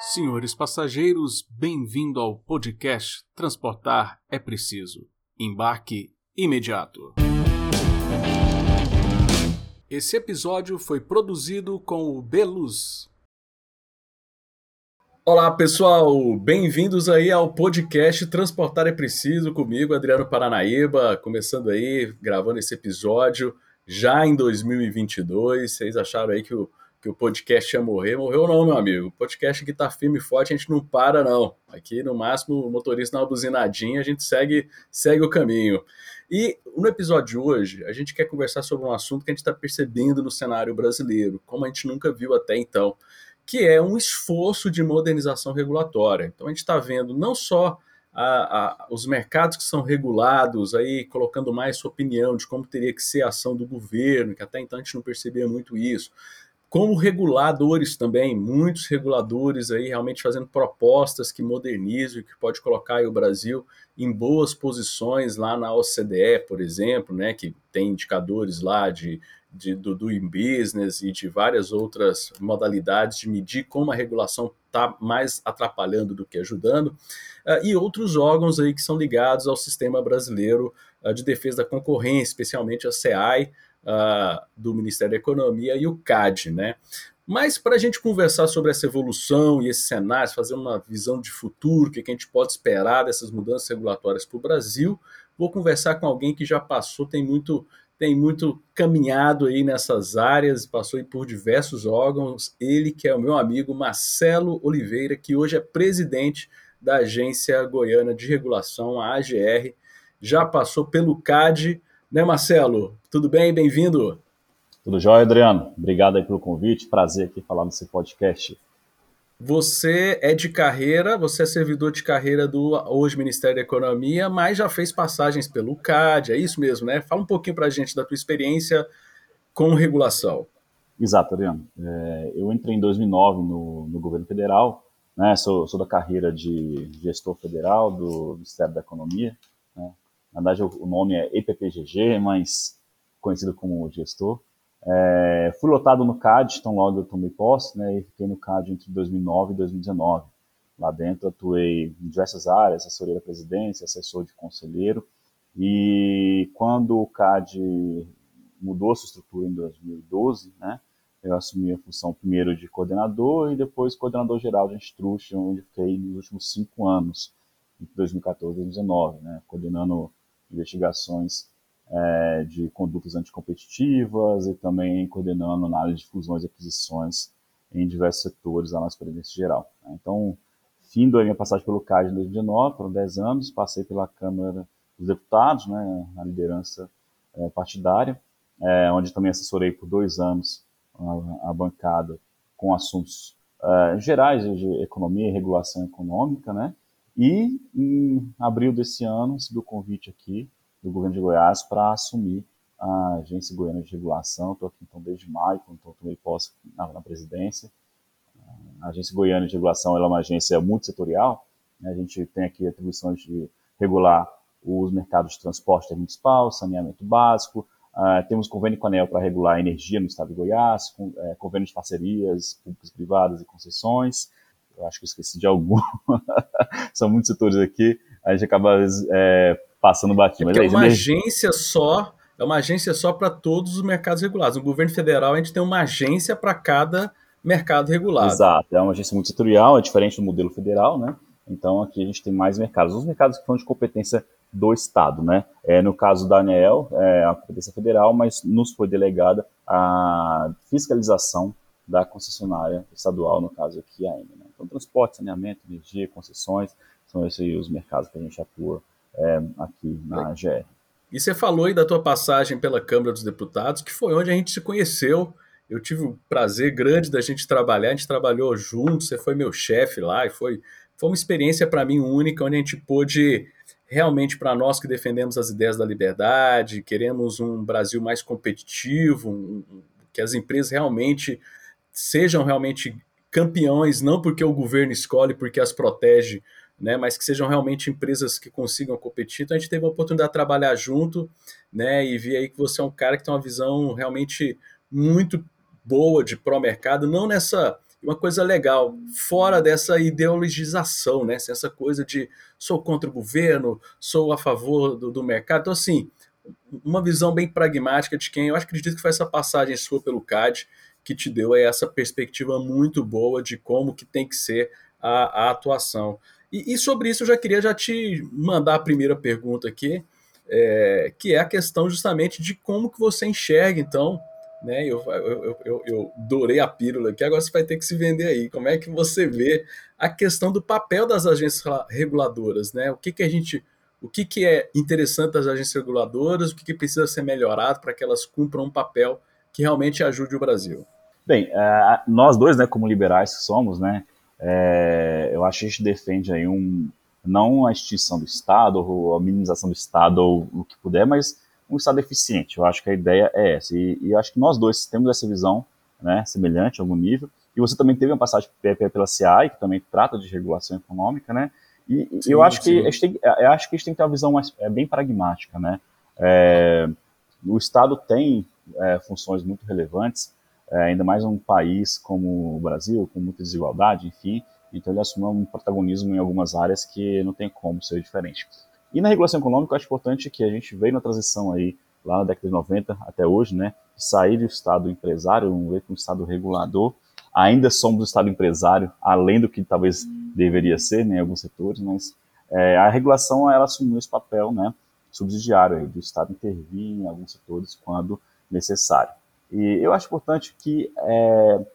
Senhores passageiros, bem-vindo ao podcast Transportar é Preciso. Embarque imediato. Esse episódio foi produzido com o Beluz. Olá pessoal, bem-vindos aí ao podcast Transportar é Preciso comigo, Adriano Paranaíba, começando aí, gravando esse episódio já em 2022. Vocês acharam aí que o que o podcast ia morrer. Morreu não, meu amigo. O podcast aqui tá firme e forte, a gente não para, não. Aqui, no máximo, o motorista uma buzinadinha, a gente segue, segue o caminho. E no episódio de hoje, a gente quer conversar sobre um assunto que a gente está percebendo no cenário brasileiro, como a gente nunca viu até então, que é um esforço de modernização regulatória. Então a gente está vendo não só a, a, os mercados que são regulados, aí colocando mais sua opinião de como teria que ser a ação do governo, que até então a gente não percebia muito isso como reguladores também, muitos reguladores aí realmente fazendo propostas que modernizam, que pode colocar o Brasil em boas posições lá na OCDE, por exemplo, né, que tem indicadores lá de, de do doing business e de várias outras modalidades de medir como a regulação está mais atrapalhando do que ajudando, uh, e outros órgãos aí que são ligados ao sistema brasileiro uh, de defesa da concorrência, especialmente a SEAI, uh, do Ministério da Economia e o CAD, né? Mas para a gente conversar sobre essa evolução e esses cenários, fazer uma visão de futuro, o que a gente pode esperar dessas mudanças regulatórias para o Brasil, vou conversar com alguém que já passou, tem muito, tem muito caminhado aí nessas áreas, passou por diversos órgãos. Ele que é o meu amigo Marcelo Oliveira, que hoje é presidente da Agência Goiana de Regulação, a AGR, já passou pelo CAD, né, Marcelo? Tudo bem? Bem-vindo. Tudo jóia, Adriano. Obrigado aí pelo convite. Prazer aqui falar nesse podcast. Você é de carreira, você é servidor de carreira do hoje Ministério da Economia, mas já fez passagens pelo CAD, é isso mesmo, né? Fala um pouquinho para a gente da tua experiência com regulação. Exato, Adriano. É, eu entrei em 2009 no, no governo federal, né? Sou, sou, da carreira de gestor federal do Ministério da Economia, né? Na verdade, o nome é EPPGG, mas conhecido como gestor. É, fui lotado no CAD, então logo eu tomei posse, né, e fiquei no CAD entre 2009 e 2019. Lá dentro atuei em diversas áreas, assessoria da presidência, assessor de conselheiro, e quando o CAD mudou sua estrutura em 2012, né, eu assumi a função primeiro de coordenador e depois coordenador geral de Instruction, onde fiquei nos últimos cinco anos, entre 2014 e 2019, né, coordenando investigações é, de condutas anticompetitivas e também coordenando análise de fusões e aquisições em diversos setores da nossa presidência geral. Né? Então, fim da minha passagem pelo CAD em 2019, foram 10 anos, passei pela Câmara dos Deputados, né, na liderança é, partidária, é, onde também assessorei por dois anos a, a bancada com assuntos é, gerais de economia e regulação econômica, né, e em abril desse ano, recebi o convite aqui do governo de Goiás para assumir a Agência Goiana de Regulação. Estou aqui então desde maio, então tomei posse na, na, presidência. A Agência Goiana de Regulação é uma agência multissetorial. Né? A gente tem aqui atribuições de regular os mercados de transporte municipal, saneamento básico. Uh, temos convênio com a ANEL para regular a energia no estado de Goiás, com, é, convênio de parcerias públicas, privadas e concessões eu acho que eu esqueci de algum. São muitos setores aqui, a gente acaba é, passando batido. É, é uma agência só, é uma agência só para todos os mercados regulados. No governo federal, a gente tem uma agência para cada mercado regulado. Exato, é uma agência multissetorial, é diferente do modelo federal, né? Então aqui a gente tem mais mercados. Os mercados que são de competência do Estado, né? É, no caso da ANEEL, é a competência federal, mas nos foi delegada a fiscalização da concessionária estadual, no caso aqui a N. Então, transporte, saneamento, energia, concessões, são esses os mercados que a gente atua é, aqui na AGR. E você falou aí da tua passagem pela Câmara dos Deputados, que foi onde a gente se conheceu. Eu tive o prazer grande da gente trabalhar, a gente trabalhou juntos, você foi meu chefe lá, e foi, foi uma experiência para mim única, onde a gente pôde realmente para nós que defendemos as ideias da liberdade, queremos um Brasil mais competitivo, um, que as empresas realmente sejam realmente campeões, não porque o governo escolhe, porque as protege, né, mas que sejam realmente empresas que consigam competir. Então a gente teve a oportunidade de trabalhar junto, né, e vi aí que você é um cara que tem uma visão realmente muito boa de pró-mercado, não nessa uma coisa legal, fora dessa ideologização, né? Essa coisa de sou contra o governo, sou a favor do, do mercado. Então, assim, uma visão bem pragmática de quem eu acredito que foi essa passagem sua pelo CAD que te deu essa perspectiva muito boa de como que tem que ser a, a atuação. E, e, sobre isso eu já queria já te mandar a primeira pergunta aqui, é, que é a questão justamente de como que você enxerga, então, né? Eu, eu, eu, eu dourei a pílula aqui, agora você vai ter que se vender aí. Como é que você vê a questão do papel das agências reguladoras, né? O que, que a gente. O que, que é interessante das agências reguladoras, o que, que precisa ser melhorado para que elas cumpram um papel que realmente ajude o Brasil? Bem, uh, nós dois, né, como liberais que somos, né, é, eu acho que a gente defende aí um, não a extinção do Estado, ou a minimização do Estado, ou o que puder, mas um Estado eficiente. Eu acho que a ideia é essa. E, e acho que nós dois temos essa visão né, semelhante a algum nível. E você também teve uma passagem pela CI, que também trata de regulação econômica, né? E sim, eu acho que a gente tem, eu acho que a gente tem que ter uma visão mais, é, bem pragmática, né? É, o Estado tem é, funções muito relevantes, é, ainda mais um país como o Brasil, com muita desigualdade, enfim. Então ele assumiu um protagonismo em algumas áreas que não tem como ser diferente. E na regulação econômica, eu acho importante que a gente veio na transição aí, lá na década de 90 até hoje, né, de sair do Estado empresário, um Estado regulador. Ainda somos o Estado empresário, além do que talvez deveria ser né, em alguns setores, mas é, a regulação ela assumiu esse papel né, subsidiário aí, do Estado intervir em alguns setores quando necessário. E eu acho importante que, é,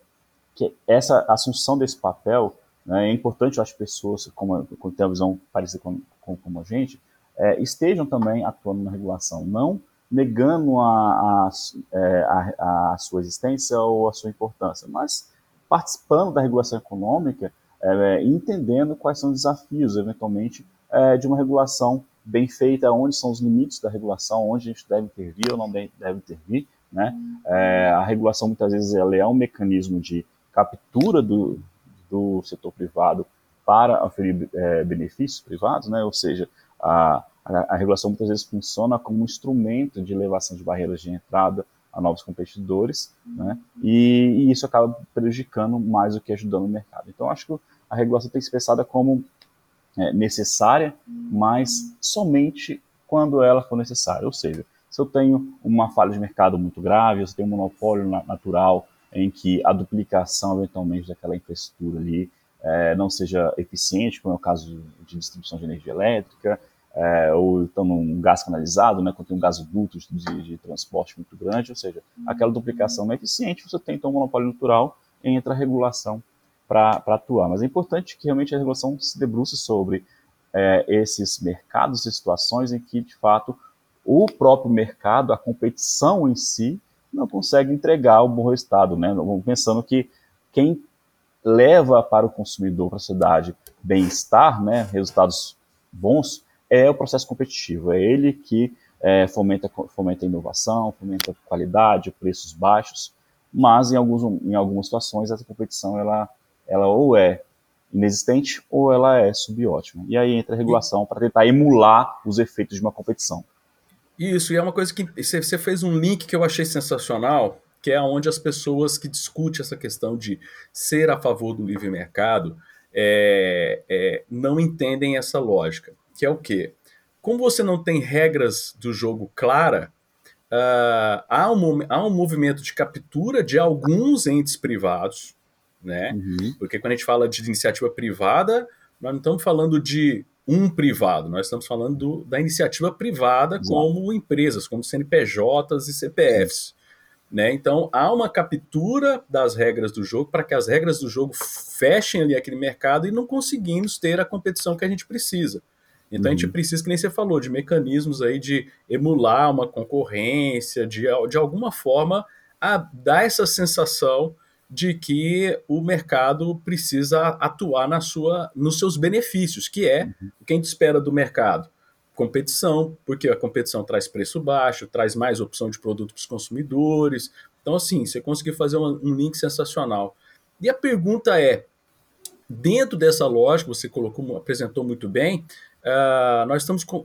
que essa assunção desse papel né, é importante, acho, pessoas como, como têm a visão parecida com, com, a gente, é, estejam também atuando na regulação, não negando a, a, é, a, a, sua existência ou a sua importância, mas participando da regulação econômica é, e entendendo quais são os desafios, eventualmente, é, de uma regulação bem feita, onde são os limites da regulação, onde a gente deve intervir ou não deve intervir. Né? É, a regulação, muitas vezes, ela é um mecanismo de captura do, do setor privado para oferir é, benefícios privados, né? ou seja, a, a, a, regulação muitas vezes funciona como um instrumento de elevação de barreiras de entrada a novos competidores, né? e, e, isso acaba prejudicando mais do que ajudando o mercado. Então, acho que a regulação tem que ser pensada como é, necessária, mas somente quando ela for necessária. Ou seja, se eu tenho uma falha de mercado muito grave, se eu tenho um monopólio natural em que a duplicação eventualmente daquela infraestrutura ali é, não seja eficiente, como é o caso de distribuição de energia elétrica, é, ou então num gás canalizado, né, quando tem um gasoduto de, de transporte muito grande, ou seja, aquela duplicação não é eficiente, você tem então um monopólio natural, entra a regulação para atuar. Mas é importante que realmente a regulação se debruce sobre é, esses mercados e situações em que, de fato, o próprio mercado, a competição em si, não consegue entregar um bom resultado, né? Pensando que quem leva para o consumidor, para a sociedade, bem-estar, né, resultados bons, é o processo competitivo. É ele que é, fomenta, fomenta inovação, fomenta qualidade, preços baixos, mas em, alguns, em algumas situações essa competição ela, ela ou é inexistente ou ela é subótima. E aí entra a regulação para tentar emular os efeitos de uma competição. Isso, e é uma coisa que você fez um link que eu achei sensacional, que é onde as pessoas que discutem essa questão de ser a favor do livre mercado é, é, não entendem essa lógica, que é o quê? Como você não tem regras do jogo clara, uh, há, um, há um movimento de captura de alguns entes privados, né? Uhum. Porque quando a gente fala de iniciativa privada, nós não estamos falando de um privado, nós estamos falando do, da iniciativa privada como empresas, como CNPJs e CPFs. Né? Então há uma captura das regras do jogo para que as regras do jogo fechem ali aquele mercado e não conseguimos ter a competição que a gente precisa. Então uhum. a gente uhum. precisa, que nem você falou, de mecanismos aí de emular uma concorrência, de, de alguma forma a dar essa sensação de que o mercado precisa atuar na sua, nos seus benefícios, que é uhum. o que a gente espera do mercado competição, porque a competição traz preço baixo, traz mais opção de produto para os consumidores. Então, assim, você conseguiu fazer um, um, link sensacional. E a pergunta é: dentro dessa lógica, você colocou, apresentou muito bem, uh, nós estamos com,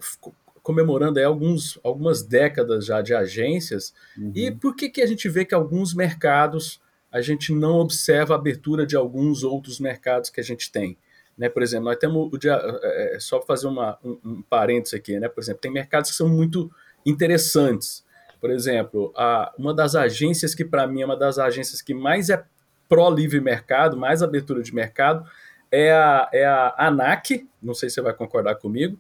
comemorando aí alguns, algumas décadas já de agências, uhum. e por que, que a gente vê que alguns mercados a gente não observa a abertura de alguns outros mercados que a gente tem. Né? Por exemplo, nós temos o dia, é, é só fazer uma, um, um parênteses aqui, né? Por exemplo, tem mercados que são muito interessantes. Por exemplo, a, uma das agências que para mim é uma das agências que mais é pró livre mercado, mais abertura de mercado, é a, é a ANAC, não sei se você vai concordar comigo,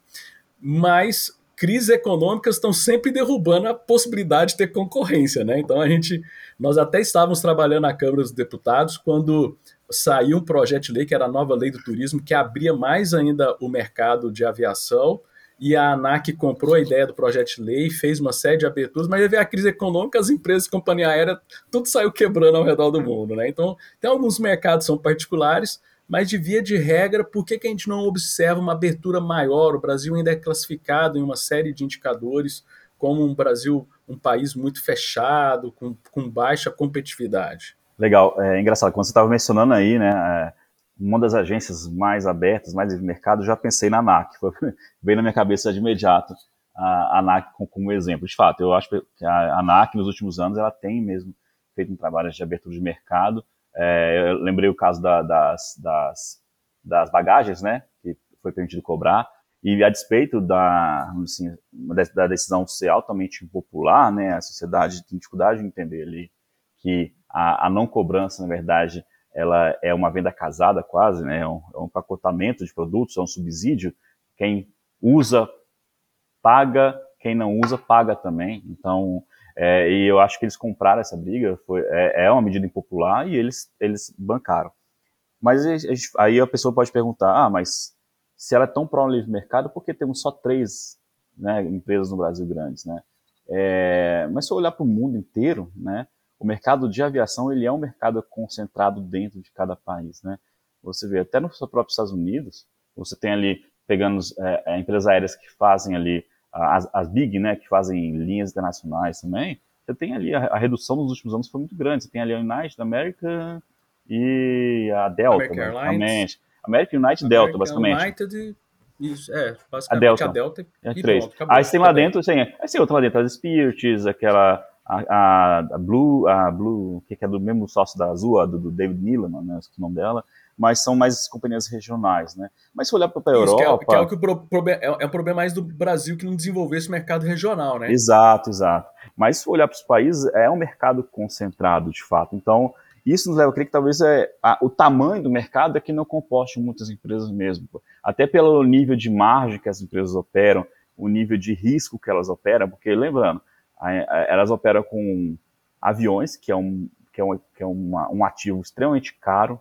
mas crises econômicas estão sempre derrubando a possibilidade de ter concorrência, né? Então a gente, nós até estávamos trabalhando na Câmara dos Deputados quando saiu um projeto de lei que era a nova lei do turismo que abria mais ainda o mercado de aviação e a ANAC comprou a ideia do projeto de lei, fez uma série de aberturas, mas veio a crise econômica, as empresas, companhia aérea, tudo saiu quebrando ao redor do mundo, né? Então, tem alguns mercados são particulares, mas de via de regra, por que, que a gente não observa uma abertura maior? O Brasil ainda é classificado em uma série de indicadores como um Brasil, um país muito fechado, com, com baixa competitividade. Legal, é engraçado, quando você estava mencionando aí, né, é, uma das agências mais abertas, mais de mercado, já pensei na ANAC, veio na minha cabeça de imediato a ANAC como exemplo. De fato, eu acho que a ANAC nos últimos anos ela tem mesmo feito um trabalho de abertura de mercado, é, eu lembrei o caso da, das, das, das, bagagens, né, que foi permitido cobrar, e a despeito da, assim, da decisão ser altamente impopular, né, a sociedade tem dificuldade de entender ali que a, a não cobrança, na verdade, ela é uma venda casada quase, né, é um, é um pacotamento de produtos, é um subsídio, quem usa paga, quem não usa paga também, então é, e eu acho que eles compraram essa briga, foi, é, é uma medida impopular e eles, eles bancaram. Mas aí a pessoa pode perguntar, ah, mas se ela é tão pró livre mercado, por que temos só três né, empresas no Brasil grandes, né? É, mas se eu olhar para o mundo inteiro, né, o mercado de aviação ele é um mercado concentrado dentro de cada país, né? Você vê até nos próprios Estados Unidos, você tem ali pegando é, é empresas aéreas que fazem ali as, as big, né, que fazem linhas internacionais também, você tem ali a, a, redução nos últimos anos foi muito grande. Você tem ali a United America e a Delta, American basicamente. American United American Delta, basicamente. United, isso, é, basicamente a Delta. A Delta é, três. Pronto, acabou, aí você tem lá dentro, assim, aí tem outra lá dentro, as Spirits, aquela a, a, a, Blue, a Blue, que é do mesmo sócio da Azul, do, do David Neeleman, né, o nome dela, mas são mais companhias regionais, né? Mas se olhar para a Europa... Isso, que é, que é, o que o pro, é, é o problema mais do Brasil que não desenvolveu esse mercado regional, né? Exato, exato. Mas se olhar para os países, é um mercado concentrado, de fato. Então, isso nos leva a crer que talvez é, a, o tamanho do mercado é que não comporte muitas empresas mesmo. Até pelo nível de margem que as empresas operam, o nível de risco que elas operam, porque lembrando, a, a, elas operam com aviões, que é um, que é, um, que é uma, um ativo extremamente caro,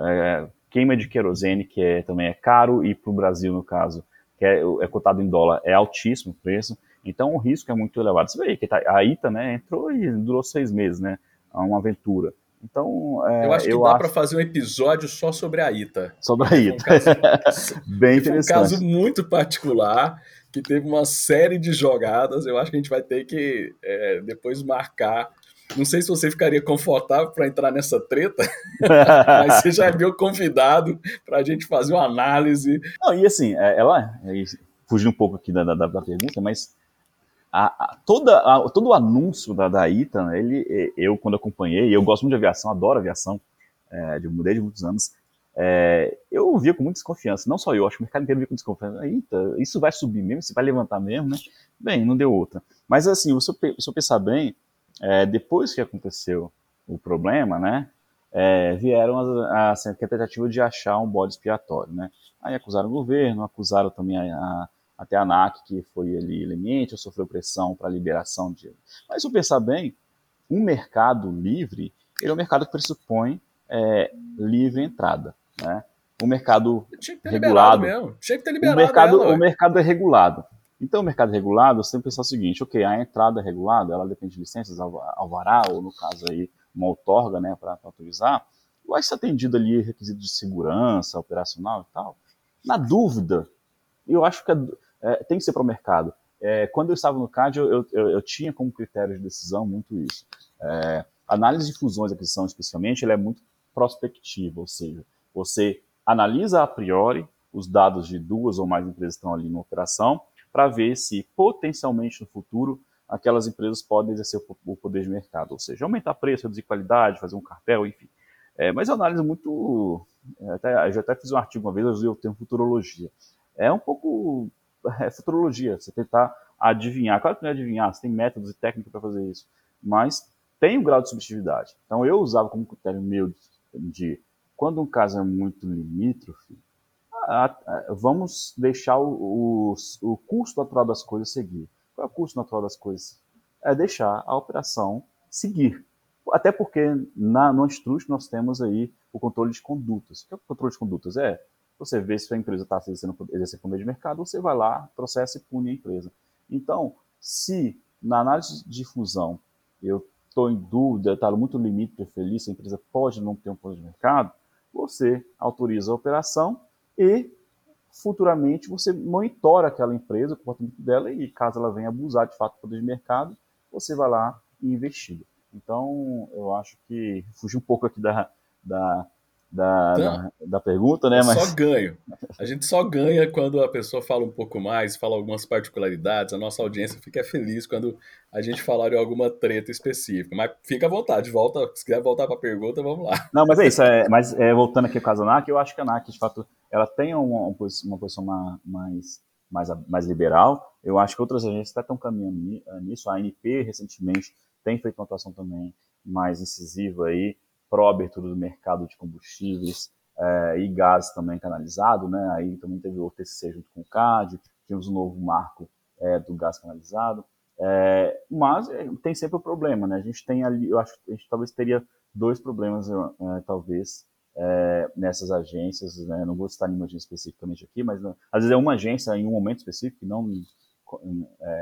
é, queima de querosene, que é, também é caro, e para o Brasil, no caso, que é, é, cotado em dólar, é altíssimo o preço, então o risco é muito elevado. Você vê que tá, a ITA né, entrou e durou seis meses, né? É uma aventura. Então, é, eu acho que eu dá acho... para fazer um episódio só sobre a ITA. Sobre a ITA. Um caso, Bem interessante. um caso muito particular que teve uma série de jogadas. Eu acho que a gente vai ter que é, depois marcar não sei se você ficaria confortável para entrar nessa treta, mas você já é meu convidado para a gente fazer uma análise. Não, e assim, é, ela, fugindo um pouco aqui da, da, da pergunta, mas a, a, toda, a, todo o anúncio da, da ITA, né, ele, eu quando acompanhei, eu gosto muito de aviação, adoro aviação, é, de, mudei de muitos anos, é, eu via com muita desconfiança, não só eu, acho que o mercado inteiro via com desconfiança, ITA, isso vai subir mesmo, isso vai levantar mesmo, né? Bem, não deu outra. Mas assim, se eu, se eu pensar bem, é, depois que aconteceu o problema, né, é, vieram a, a, a, tentativa de achar um bode expiatório, né. Aí acusaram o governo, acusaram também a, até a ANAC, que foi ali leniente, sofreu pressão para a liberação de... Mas se eu pensar bem, um mercado livre, ele é um mercado que pressupõe é, livre entrada, né. O mercado regulado... Mesmo. Tinha que ter liberado o mercado, ela, o mercado é regulado. Então, o mercado regulado, que pensar o seguinte, ok, a entrada regulada, ela depende de licenças, alvará, ou no caso aí, uma outorga, né, para autorizar, vai ser atendido ali requisitos de segurança, operacional e tal. Na dúvida, eu acho que é, é, tem que ser para o mercado. É, quando eu estava no CAD, eu, eu, eu, tinha como critério de decisão muito isso. É, análise de fusões e aquisição, especialmente, ela é muito prospectiva, ou seja, você analisa a priori os dados de duas ou mais empresas que estão ali na operação, para ver se potencialmente no futuro aquelas empresas podem exercer o poder de mercado, ou seja, aumentar preço, reduzir qualidade, fazer um cartel, enfim. É, mas é uma análise muito. Até, eu já até fiz um artigo uma vez, eu usei o termo futurologia. É um pouco. É futurologia, você tentar adivinhar. Claro que não é adivinhar, você tem métodos e técnicas para fazer isso, mas tem um grau de subjetividade. Então eu usava como critério meu de, de quando um caso é muito limítrofe, a, a, vamos deixar o, o, o custo natural das coisas seguir. Qual é o custo natural das coisas? É deixar a operação seguir. Até porque na, no Antitrust nós temos aí o controle de condutas. O que é o controle de condutas? É você vê se a empresa está exercendo, exercendo poder de mercado, você vai lá, processa e pune a empresa. Então, se na análise de fusão eu estou em dúvida, está muito limite de feliz, a empresa pode não ter um poder de mercado, você autoriza a operação e futuramente você monitora aquela empresa, o comportamento dela, e caso ela venha abusar de fato do poder de mercado, você vai lá e investiga. Então, eu acho que fugi um pouco aqui da, da, da, então, da, da, pergunta, né? Mas... Só ganho. A gente só ganha quando a pessoa fala um pouco mais, fala algumas particularidades. A nossa audiência fica feliz quando a gente falar de alguma treta específica. Mas fica à vontade, volta. Se quiser voltar para a pergunta, vamos lá. Não, mas é isso. É, mas é, voltando aqui com a ANAC, eu acho que a ANAC, de fato, ela tem uma, uma posição mais, mais, mais liberal. Eu acho que outras agências até estão caminhando nisso. A ANP, recentemente, tem feito uma atuação também mais incisiva aí pró abertura do mercado de combustíveis é, e gás também canalizado, né? Aí também teve o TCC junto com o CAD, tínhamos um novo marco é, do gás canalizado, é, mas tem sempre o problema, né? A gente tem ali, eu acho que a gente talvez teria dois problemas, talvez, nessas agências, né? Não vou citar nenhuma agência especificamente aqui, mas não, às vezes é uma agência em um momento específico, não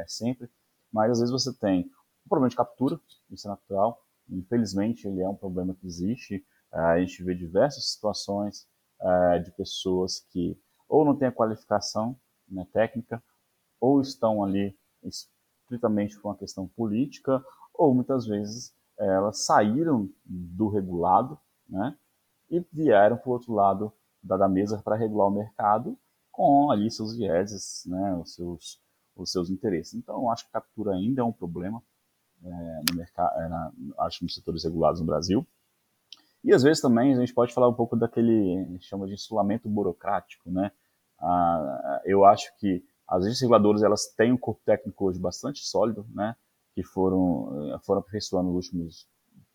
sempre, mas às vezes você tem um problema de captura, isso é natural, Infelizmente, ele é um problema que existe. É, a gente vê diversas situações é, de pessoas que ou não têm a qualificação né, técnica, ou estão ali estritamente com a questão política, ou muitas vezes elas saíram do regulado né, e vieram para o outro lado da, mesa para regular o mercado com ali seus vieses, né, os, seus, os seus interesses. Então, acho que captura ainda é um problema é, no mercado, é, na, acho nos setores regulados no Brasil. E às vezes também a gente pode falar um pouco daquele chama de insulamento burocrático, né? Ah, eu acho que as agências reguladoras elas têm um corpo técnico hoje bastante sólido, né? Que foram eh, foram aperfeiçoando nos últimos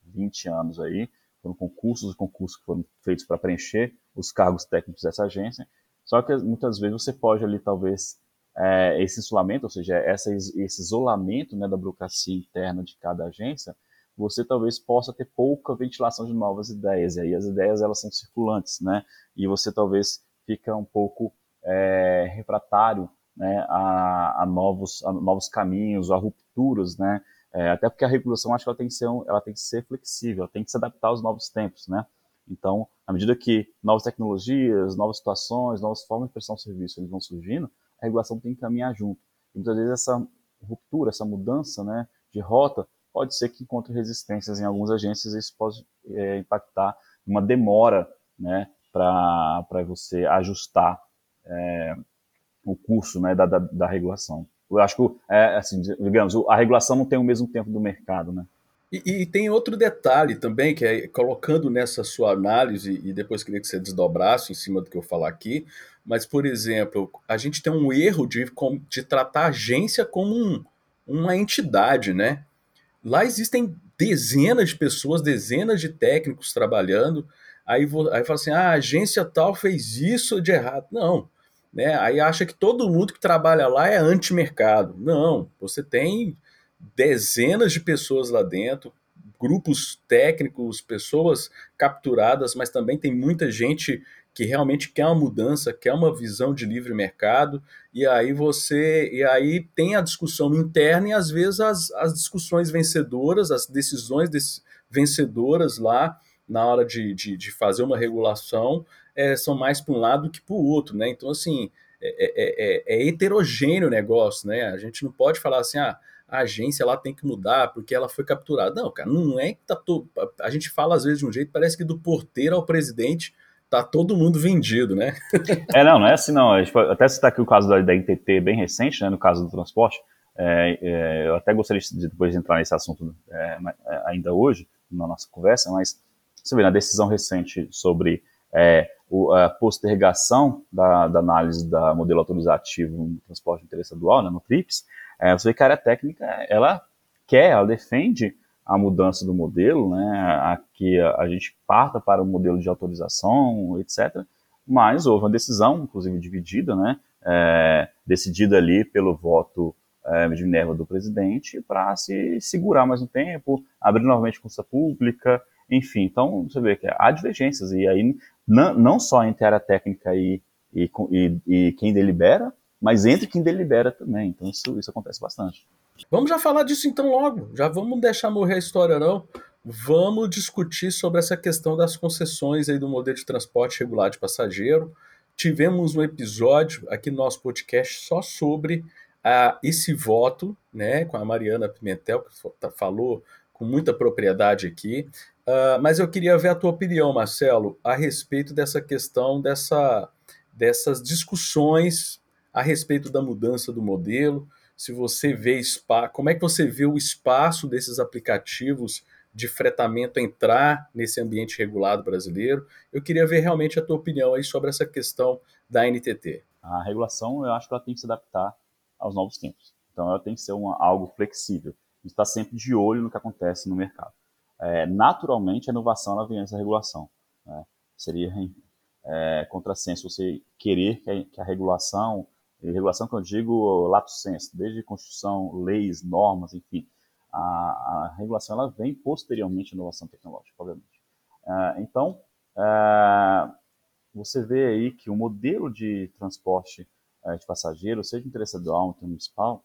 20 anos aí, foram concursos concursos que foram feitos para preencher os cargos técnicos dessa agência. Só que muitas vezes você pode ali talvez é, esse isolamento, ou seja, essa, esse isolamento né, da burocracia interna de cada agência, você talvez possa ter pouca ventilação de novas ideias. E aí as ideias elas são circulantes, né? E você talvez fica um pouco é, refratário né, a, a, novos, a novos caminhos, a rupturas, né? É, até porque a regulação acho que ela tem que ser ela tem que ser flexível, ela tem que se adaptar aos novos tempos, né? Então, à medida que novas tecnologias, novas situações, novas formas de prestar um serviço eles vão surgindo, a regulação tem que caminhar junto. E muitas vezes essa ruptura, essa mudança né, de rota, pode ser que encontre resistências em algumas agências e isso pode é, impactar uma demora né, para você ajustar é, o curso né, da, da, da, regulação. Eu acho que, é, assim, digamos, a regulação não tem o mesmo tempo do mercado, né? E, e, tem outro detalhe também, que é colocando nessa sua análise, e depois queria que você desdobrasse em cima do que eu falar aqui, mas, por exemplo, a gente tem um erro de, de tratar a agência como um, uma entidade, né? Lá existem dezenas de pessoas, dezenas de técnicos trabalhando, aí, aí fala assim, ah, a agência tal fez isso de errado. Não, né? Aí acha que todo mundo que trabalha lá é anti-mercado. Não, você tem dezenas de pessoas lá dentro, grupos técnicos, pessoas capturadas, mas também tem muita gente que realmente quer uma mudança, quer uma visão de livre mercado, e aí você, e aí tem a discussão interna e às vezes as, as discussões vencedoras, as decisões vencedoras lá na hora de, de, de fazer uma regulação é, são mais para um lado que para o outro, né? Então assim é, é, é, é heterogêneo o negócio, né? A gente não pode falar assim, ah, a agência lá tem que mudar porque ela foi capturada. Não, cara, não é que tá todo. A gente fala às vezes de um jeito, parece que do porteiro ao presidente tá todo mundo vendido, né? é, não, não é assim não. Gente pode até citar aqui o caso da, da NTT bem recente, né, no caso do transporte. É, é, eu até gostaria de depois de entrar nesse assunto é, é, ainda hoje, na nossa conversa, mas você vê na decisão recente sobre é, o, a postergação da, da, análise da modelo autorizativo no transporte de interesse dual, né, no TRIPS, é, você vê que a área técnica, ela quer, ela defende a mudança do modelo, né, a que a gente parta para o modelo de autorização, etc. Mas houve uma decisão, inclusive dividida, né, é, decidida ali pelo voto é, de Minerva do presidente, para se segurar mais um tempo, abrir novamente consulta pública, enfim. Então, você vê que há divergências, e aí não, só entre a área técnica e, e, e, e quem delibera, mas entre quem delibera também. Então, isso, isso acontece bastante. Vamos já falar disso então logo. Já vamos deixar morrer a história, não. Vamos discutir sobre essa questão das concessões aí do modelo de transporte regular de passageiro. Tivemos um episódio aqui no nosso podcast só sobre uh, esse voto, né, com a Mariana Pimentel, que tá, falou com muita propriedade aqui. Uh, mas eu queria ver a tua opinião, Marcelo, a respeito dessa questão dessa, dessas discussões a respeito da mudança do modelo se você vê espaço, como é que você vê o espaço desses aplicativos de fretamento entrar nesse ambiente regulado brasileiro. Eu queria ver realmente a tua opinião aí sobre essa questão da NTT. A regulação, eu acho que ela tem que se adaptar aos novos tempos. Então, ela tem que ser uma, algo flexível. Está sempre de olho no que acontece no mercado. É, naturalmente, a inovação ela vem antes da regulação. Né? Seria é, contrassenso você querer que a, que a regulação e regulação que eu digo, lato senso, desde Constituição, leis, normas, enfim. A, a regulação ela vem posteriormente à inovação tecnológica, obviamente. Uh, então, uh, você vê aí que o modelo de transporte uh, de passageiros, seja interestadual ou municipal,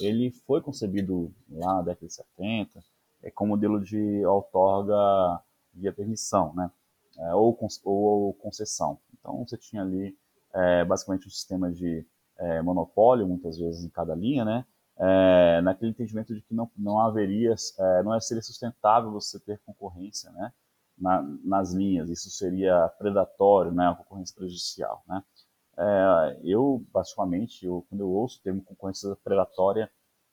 ele foi concebido lá na década de 70 é, com modelo de outorga via permissão, né? É, ou, ou, concessão. Então, você tinha ali é, basicamente um sistema de é, monopólio, muitas vezes, em cada linha, né? É, naquele entendimento de que não, não haveria, é, não seria sustentável você ter concorrência, né? Na, nas linhas, isso seria predatório, né? Uma concorrência prejudicial, né? É, eu, basicamente, eu, quando eu ouço o termo concorrência predatória,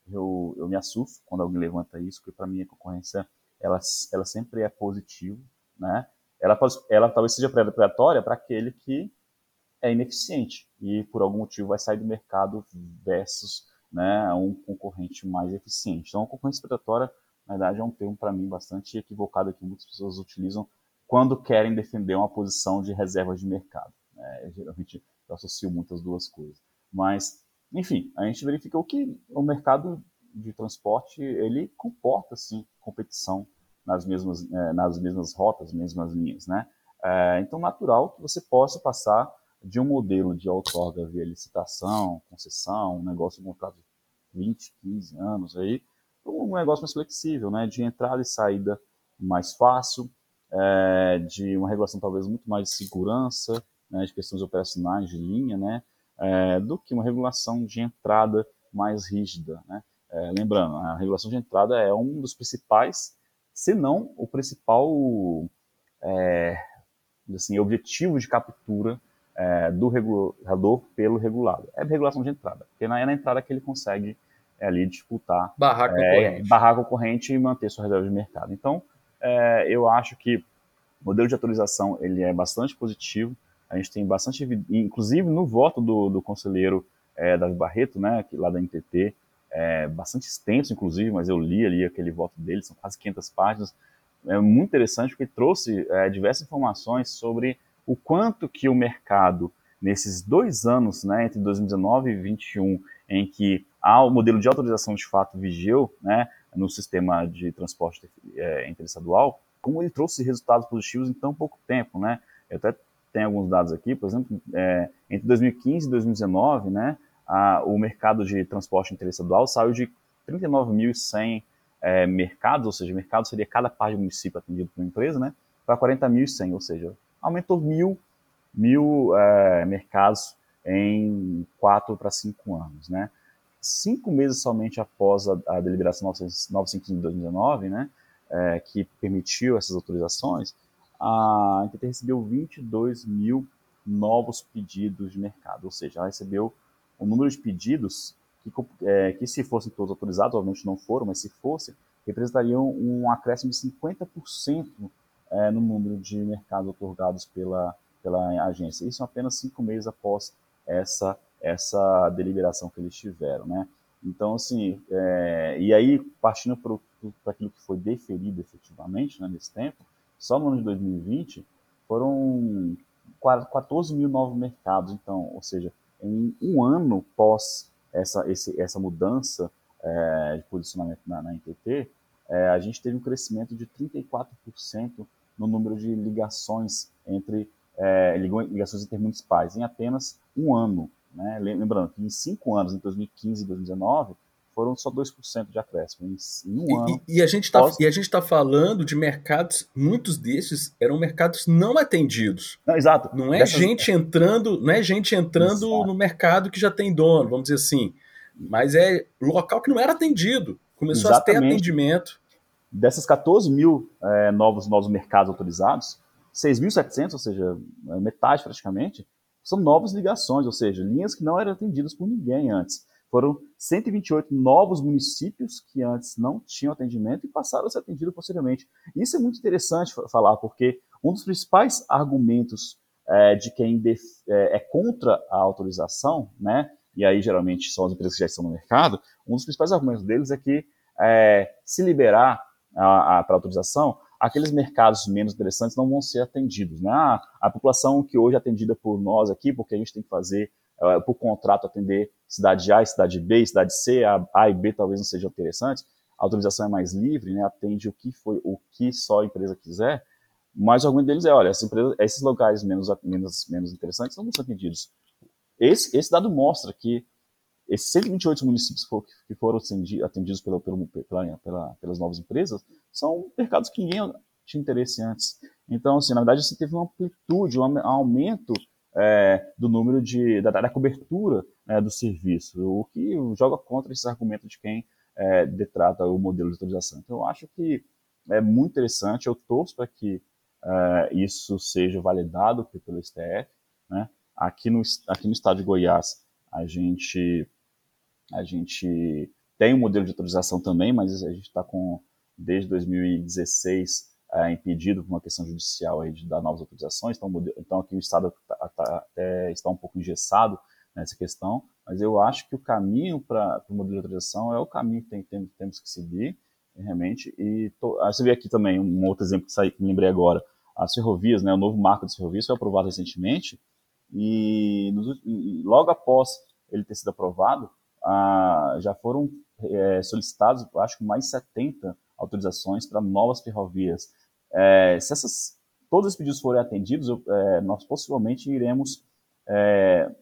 eu, eu me assusto quando alguém levanta isso, porque para mim a concorrência, ela, ela sempre é positiva, né? Ela, ela talvez seja predatória para aquele que é ineficiente e por algum motivo vai sair do mercado versus né, um concorrente mais eficiente. Então, a concorrência predatória, na verdade, é um termo para mim bastante equivocado que muitas pessoas utilizam quando querem defender uma posição de reserva de mercado. Né? Geralmente eu associo muitas duas coisas. Mas, enfim, a gente verifica o que o mercado de transporte ele comporta sim competição nas mesmas é, nas mesmas rotas, mesmas linhas, né? É, então, natural que você possa passar de um modelo de outorga via licitação, concessão, um negócio de 20, 15 anos aí, um negócio mais flexível, né, de entrada e saída mais fácil, é, de uma regulação talvez muito mais de segurança, né, de questões operacionais de linha, né, é, do que uma regulação de entrada mais rígida, né. É, lembrando, a regulação de entrada é um dos principais, se não o principal assim, objetivo de captura é, do regulador pelo regulado. É regulação de entrada, porque é na entrada que ele consegue é, ali disputar, barrar é, concorrente. barrar concorrente e manter sua reserva de mercado. Então, é, eu acho que o modelo de autorização ele é bastante positivo. A gente tem bastante, inclusive no voto do, do conselheiro é, Davi Barreto, né, que, lá da NTT, é, bastante extenso, inclusive, mas eu li ali aquele voto dele, são quase 500 páginas. É muito interessante porque trouxe é, diversas informações sobre o quanto que o mercado, nesses dois anos, né, entre 2019 e 2021, em que há o modelo de autorização de fato vigiou né, no sistema de transporte é, interestadual, como ele trouxe resultados positivos em tão pouco tempo. Né? Eu até tenho alguns dados aqui, por exemplo, é, entre 2015 e 2019, né, a, o mercado de transporte interestadual saiu de 39.100 é, mercados, ou seja, mercado seria cada parte do município atendido por uma empresa, né, para 40.100, ou seja, aumentou mil, mil é, mercados em quatro para cinco anos, né? Cinco meses somente após a, a deliberação 955 de 2019, né, é, que permitiu essas autorizações, a NTT recebeu 22 mil novos pedidos de mercado, ou seja, ela recebeu o número de pedidos que, é, que se fossem todos autorizados, obviamente não foram, mas se fossem, representariam um acréscimo de 50% é, no número de mercados otorgados pela, pela agência. Isso apenas cinco meses após essa, essa deliberação que eles tiveram, né? Então, assim, é, e aí, partindo para aquilo que foi deferido efetivamente né, nesse tempo, só no ano de 2020 foram 14 mil novos mercados. Então, ou seja, em um ano pós essa, esse, essa mudança é, de posicionamento na, na NTT, é, a gente teve um crescimento de 34% no número de ligações entre é, ligações intermunicipais em apenas um ano. Né? Lembrando que em cinco anos, em 2015 e 2019, foram só 2% de acréscimo em, um e, ano. E, a gente está pós... tá falando de mercados, muitos desses eram mercados não atendidos. Não, exato. Não é Dessas... gente entrando, não é gente entrando exato. no mercado que já tem dono, vamos dizer assim. Mas é local que não era atendido. Começou Exatamente. a ter atendimento. Dessas 14 mil é, novos, novos mercados autorizados, 6.700, ou seja, é metade praticamente, são novas ligações, ou seja, linhas que não eram atendidas por ninguém antes. Foram 128 novos municípios que antes não tinham atendimento e passaram a ser atendidos posteriormente. Isso é muito interessante falar, porque um dos principais argumentos é, de quem é, é, contra a autorização, né, e aí geralmente são as empresas que já estão no mercado, um dos principais argumentos deles é que é, se liberar para autorização, aqueles mercados menos interessantes não vão ser atendidos. Né? Ah, a população que hoje é atendida por nós aqui, porque a gente tem que fazer, uh, por contrato, atender cidade A, cidade B, cidade C, a, a e B talvez não sejam interessantes, a autorização é mais livre, né? atende o que foi, o que só a empresa quiser, mas o argumento deles é, olha, esses locais menos, menos, menos interessantes não vão ser atendidos. Esse, esse dado mostra que esses 128 municípios que foram atendidos pela, pela, pela, pelas novas empresas são mercados que ninguém tinha interesse antes. Então, assim, na verdade, você teve uma amplitude, um aumento é, do número de, da, da cobertura né, do serviço, o que joga contra esse argumento de quem é, detrata o modelo de autorização. Então, eu acho que é muito interessante, eu torço para que é, isso seja validado pelo STF. Né? Aqui, no, aqui no estado de Goiás, a gente a gente tem um modelo de autorização também, mas a gente está com, desde 2016, é, impedido por uma questão judicial aí de dar novas autorizações. Então, então aqui o Estado tá, tá, é, está um pouco engessado nessa questão, mas eu acho que o caminho para o modelo de autorização é o caminho que tem, tem, temos que seguir, realmente. E tô, ah, você vê aqui também um outro exemplo que, saí, que me lembrei agora, as ferrovias, né, o novo marco das ferrovias foi aprovado recentemente, e, nos, logo após ele ter sido aprovado, ah, já foram é, solicitados, acho que mais 70 autorizações para novas ferrovias. É, se essas, todos esses pedidos forem atendidos, eu, é, nós possivelmente iremos é,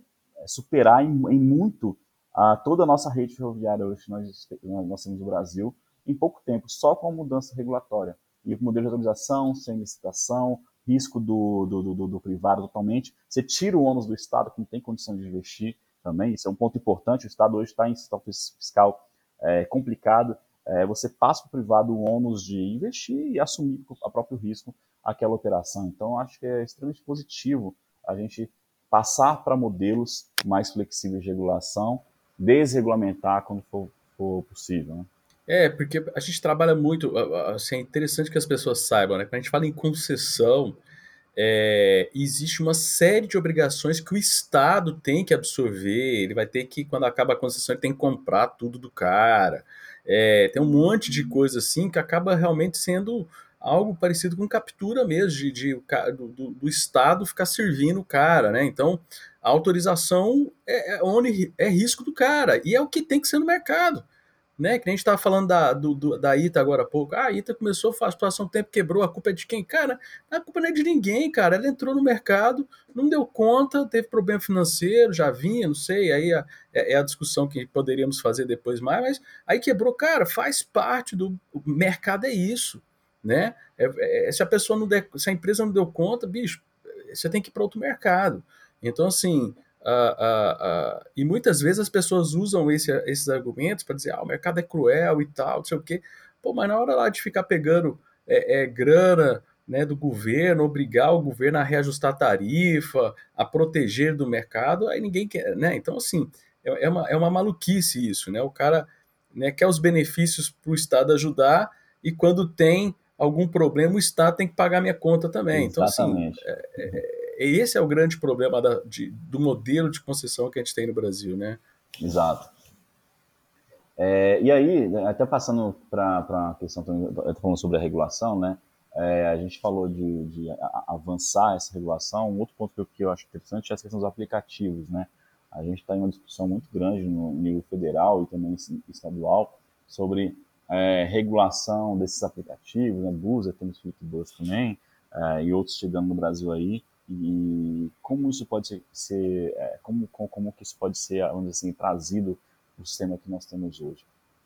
superar em, em, muito a toda a nossa rede ferroviária hoje que nós, nós temos no Brasil em pouco tempo, só com a mudança regulatória. E o modelo de autorização, sem licitação, risco do, do, do, do privado totalmente, você tira o ônus do Estado que não tem condição de investir, também, isso é um ponto importante, o Estado hoje está em situação fiscal é, complicado, é, você passa para o privado o ônus de investir e assumir a próprio risco aquela operação. Então, acho que é extremamente positivo a gente passar para modelos mais flexíveis de regulação, desregulamentar quando for, for possível. Né? É, porque a gente trabalha muito, assim, é interessante que as pessoas saibam, né? Quando a gente fala em concessão, é, existe uma série de obrigações que o Estado tem que absorver. Ele vai ter que, quando acaba a concessão, ele tem que comprar tudo do cara. É, tem um monte de coisa assim que acaba realmente sendo algo parecido com captura mesmo, de, de do, do, Estado ficar servindo o cara, né? Então, a autorização é, é, é risco do cara, e é o que tem que ser no mercado né? Que a gente estava falando da, do, do, da ITA agora há pouco. Ah, a ITA começou a situação, tempo quebrou, a culpa é de quem? Cara, a culpa não é de ninguém, cara. Ela entrou no mercado, não deu conta, teve problema financeiro, já vinha, não sei, aí a, é, é, a discussão que poderíamos fazer depois mais, mas aí quebrou, cara, faz parte do mercado, é isso, né? É, é, se a pessoa não der, se a empresa não deu conta, bicho, você tem que ir para outro mercado. Então, assim, E muitas vezes as pessoas usam esse, esses argumentos para dizer ah, o mercado é cruel e tal, não sei o quê. Pô, mas na hora lá de ficar pegando é, é, grana né, do governo, obrigar o governo a reajustar a tarifa, a proteger do mercado, aí ninguém quer, né? Então, assim, é, é, uma, é uma maluquice isso, né? O cara né, quer os benefícios para o Estado ajudar e quando tem algum problema, o Estado tem que pagar minha conta também. Exatamente. Então, assim, é, é, esse é o grande problema da, de, do modelo de concessão que a gente tem no Brasil, né? Exato. É, e aí, até passando para a questão, falando sobre a regulação, né? É, a gente falou de, de, avançar essa regulação. Um outro ponto que eu, que eu acho interessante é a questão dos aplicativos, né? A gente está em uma discussão muito grande no nível federal e também estadual sobre é, regulação desses aplicativos, né? Busa, temos Flipbus também, é, e outros chegando no Brasil aí, e como isso pode ser, é, como, como, como, que isso pode ser, vamos assim, trazido o sistema que nós temos hoje.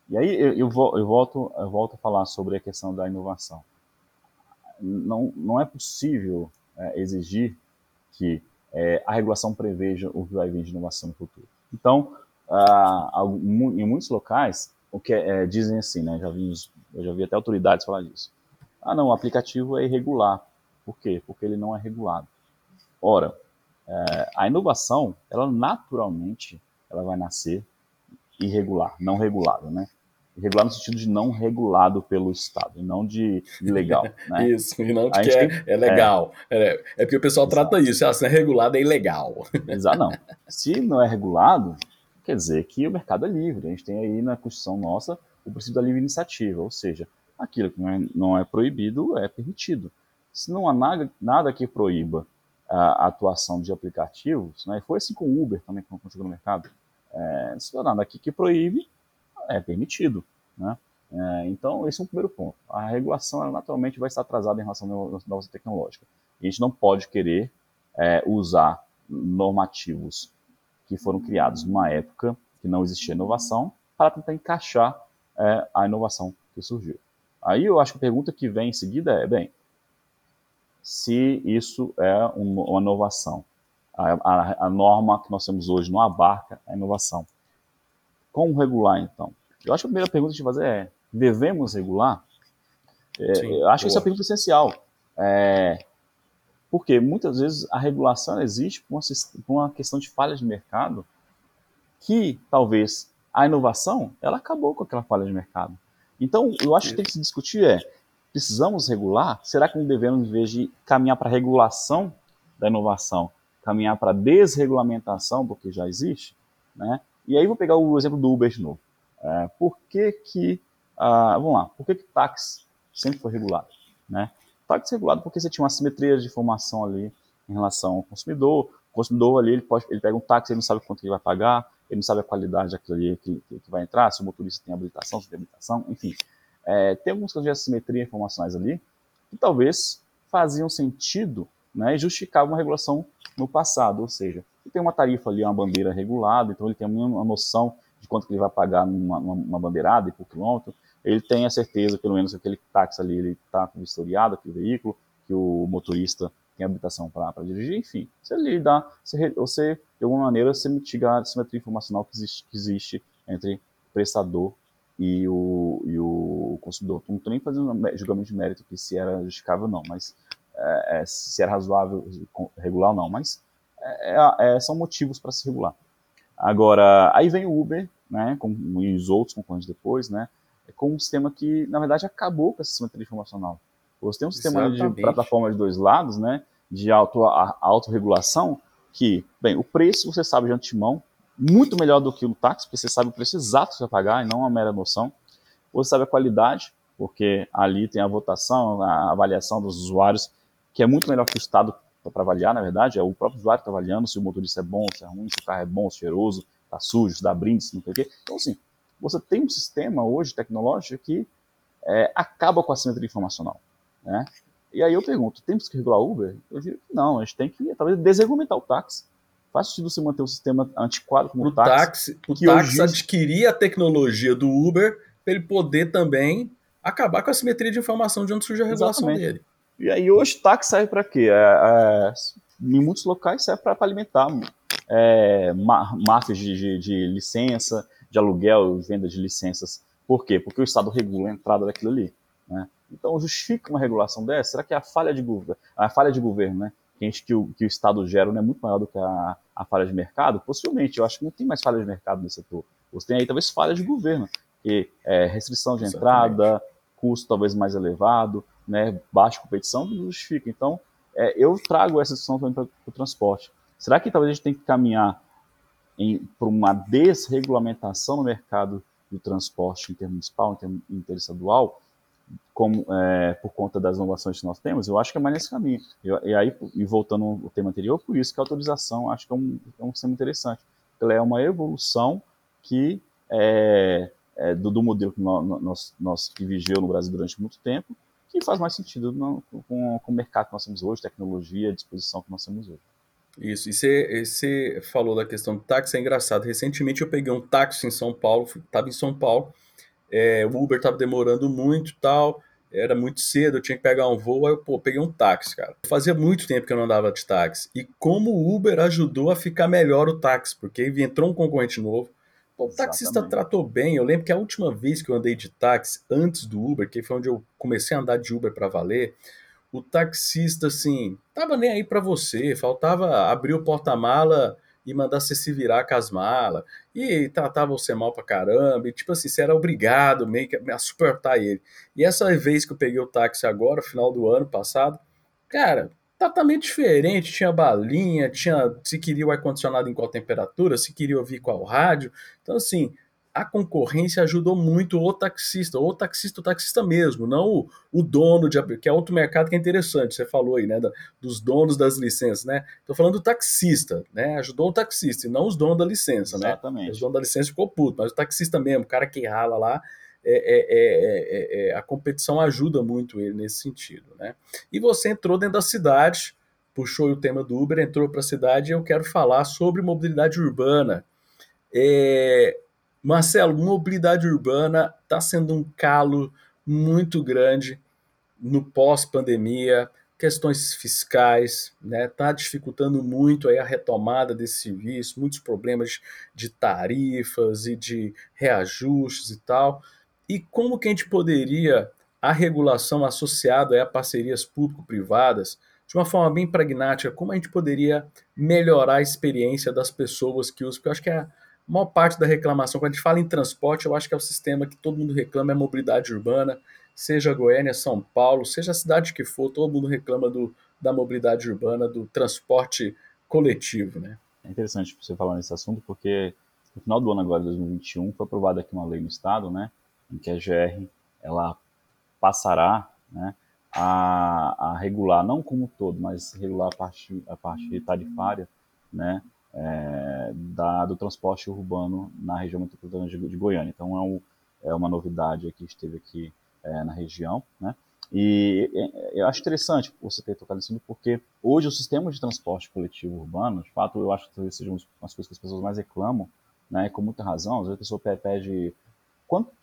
E aí eu, eu, eu, volto, eu volto a falar sobre a questão da inovação. Não, não é possível é, exigir que é, a regulação preveja o que vai vir de inovação no futuro. Então, ah, em muitos locais, o que é, dizem assim, né? Já vi, eu já vi até autoridades falar disso. Ah, não, o aplicativo é irregular. Por quê? Porque ele não é regulado. Ora, é, a inovação, ela naturalmente, ela vai nascer irregular, não regulado, né? Irregular no sentido de não regulado pelo Estado, e não de ilegal. Né? isso, e não de que é, tem, é, legal. É, é, porque o pessoal exato. trata isso, ah, se é regulado é ilegal. Exato, não. Se não é regulado, quer dizer que o mercado é livre. A gente tem aí na Constituição nossa o princípio da livre iniciativa, ou seja, aquilo que não é, não é proibido é permitido. Se não há nada, nada que proíba a atuação de aplicativos, né? foi assim com o Uber também, quando chegou no mercado, é, não há nada aqui que proíbe, é permitido. Né? É, então, esse é um primeiro ponto. A regulação ela, naturalmente vai estar atrasada em relação à nova tecnológica. A gente não pode querer é, usar normativos que foram criados numa época que não existia inovação para tentar encaixar é, a inovação que surgiu. Aí eu acho que a pergunta que vem em seguida é, bem, se isso é uma inovação, a, a, a norma que nós temos hoje não abarca a inovação. Como regular, então? Eu acho que a primeira pergunta que a gente fazer é: devemos regular? É, Sim, eu acho boa. que essa é a pergunta essencial. É, porque muitas vezes a regulação existe por uma, por uma questão de falha de mercado que talvez a inovação ela acabou com aquela falha de mercado. Então, eu acho que tem que se discutir é, precisamos regular? Será que não devemos, em vez de caminhar para a regulação da inovação, caminhar para a desregulamentação, porque já existe? Né? E aí vou pegar o exemplo do Uber de novo. É, por que que, ah, vamos lá, por que que táxi sempre foi regulado? Né? Táxi regulado porque você tinha uma simetria de informação ali em relação ao consumidor. O consumidor ali, ele, pode, ele pega um táxi, ele não sabe quanto ele vai pagar, ele não sabe a qualidade daquilo ali que, que, que vai entrar, se o motorista tem habilitação, se tem habilitação, enfim. É, tem algumas coisas de assimetria informacionais ali que talvez faziam sentido né, e justificavam uma regulação no passado, ou seja, ele tem uma tarifa ali, uma bandeira regulada, então ele tem uma noção de quanto que ele vai pagar numa, numa bandeirada e por quilômetro, ele tem a certeza, pelo menos, que aquele táxi ali ele está vistoriado, aquele veículo, que o motorista tem habilitação para dirigir, enfim. Você lhe dá, você, você, de alguma maneira, você mitiga a simetria informacional que existe, que existe entre prestador e o, e o consumidor. Não estou nem fazendo julgamento de mérito que se era justificável ou não, mas é, é, se era razoável regular ou não, mas é, é, é são motivos para se regular. Agora, aí vem o Uber, né, com, e os outros concorrentes depois, né, com um sistema que, na verdade, acabou com essa simetria informacional. Você tem um sistema Exatamente. de plataforma de dois lados, né, de auto, autorregulação, que, bem, o preço você sabe de antemão, muito melhor do que o táxi, porque você sabe o preço exato que vai pagar e não uma mera noção. Você sabe a qualidade, porque ali tem a votação, a avaliação dos usuários, que é muito melhor que o Estado para avaliar, na verdade, é o próprio usuário que está avaliando se o motorista é bom, se é ruim, se o carro é bom, se é cheiroso, está sujo, se dá brinde, não sei o quê. Então, assim, você tem um sistema hoje tecnológico que é, acaba com a simetria informacional. Né? E aí eu pergunto, temos que regular Uber? Eu digo que não, a gente tem que talvez desregulamentar o táxi. Faz sentido você manter um sistema antiquado como o táxi. táxi o táxi hoje... adquirir a tecnologia do Uber para ele poder também acabar com a simetria de informação de onde surge a regulação Exatamente. dele. E aí hoje táxi serve para quê? É, é, em muitos locais serve para alimentar é, máfias de, de, de, licença, de aluguel, venda de licenças. Por quê? Porque o Estado regula a entrada daquilo ali. Né? Então justifica uma regulação dessa? Será que é a falha de governo, a falha de governo, né? Que, a gente, que, o, que o Estado gera não é muito maior do que a, a falha de mercado, possivelmente, eu acho que não tem mais falha de mercado nesse setor. Você tem aí talvez falha de governo, que é restrição de Exatamente. entrada, custo talvez mais elevado, né, baixa competição, não justifica. Então, é, eu trago essa discussão também para o transporte. Será que talvez a gente tem que caminhar para uma desregulamentação no mercado do transporte intermunicipal, inter, interestadual, como, é, por conta das inovações que nós temos, eu acho que é mais nesse caminho. E, e aí, e voltando ao tema anterior, por isso que a autorização acho que é um, é um sistema interessante. Ela é uma evolução que é, é do, do, modelo que nós, nós, que vigeu no Brasil durante muito tempo, que faz mais sentido no, com, com o mercado que nós temos hoje, tecnologia, disposição que nós temos hoje. Isso, e você falou da questão do táxi, é engraçado. Recentemente eu peguei um táxi em São Paulo, estava em São Paulo, é, o Uber estava demorando muito tal, era muito cedo, eu tinha que pegar um voo, aí eu pô, peguei um táxi, cara. Fazia muito tempo que eu não andava de táxi. E como o Uber ajudou a ficar melhor o táxi, porque entrou um concorrente novo. Pô, o taxista Exatamente. tratou bem. Eu lembro que a última vez que eu andei de táxi, antes do Uber, que foi onde eu comecei a andar de Uber para valer, o taxista, assim, tava nem aí para você, faltava abrir o porta-mala e mandar você se virar com as malas. E tratava você mal pra caramba. E tipo assim, você era obrigado meio que a suportar ele. E essa vez que eu peguei o táxi agora, final do ano passado, cara, tratamento diferente. Tinha balinha, tinha se queria o ar-condicionado em qual temperatura, se queria ouvir qual rádio. Então, assim, a concorrência ajudou muito o taxista, o taxista, o taxista mesmo, não o, o dono de que é outro mercado que é interessante, você falou aí, né, da, dos donos das licenças, né? Tô falando do taxista, né? Ajudou o taxista e não os donos da licença, Exatamente. né? Exatamente. Os donos da licença ficou puto, mas o taxista mesmo, o cara que rala lá, é é, é, é, é, a competição ajuda muito ele nesse sentido, né? E você entrou dentro da cidade, puxou o tema do Uber, entrou para a cidade e eu quero falar sobre mobilidade urbana. É, Marcelo, mobilidade urbana está sendo um calo muito grande no pós-pandemia, questões fiscais, né? Tá dificultando muito aí a retomada desse serviço, muitos problemas de tarifas e de reajustes e tal. E como que a gente poderia a regulação associada a parcerias público-privadas, de uma forma bem pragmática, como a gente poderia melhorar a experiência das pessoas que usam? Porque eu acho que é maior parte da reclamação, quando a gente fala em transporte, eu acho que é o sistema que todo mundo reclama, é mobilidade urbana, seja Goiânia, São Paulo, seja a cidade que for, todo mundo reclama do, da mobilidade urbana, do transporte coletivo, né? É interessante você falar nesse assunto, porque no final do ano agora, 2021, foi aprovada aqui uma lei no estado, né, em que a GR, ela passará, né, a, a regular, não como todo, mas regular a parte, a parte tarifária, né, é, da, do transporte urbano na região metropolitana de, de Goiânia. Então é, um, é, uma novidade que esteve aqui é, na região, né? E eu acho interessante você ter tocado nisso, porque hoje o sistema de transporte coletivo urbano, de fato, eu acho que talvez sejam as coisas que as pessoas mais reclamam, né, com muita razão. Às vezes a pessoa pede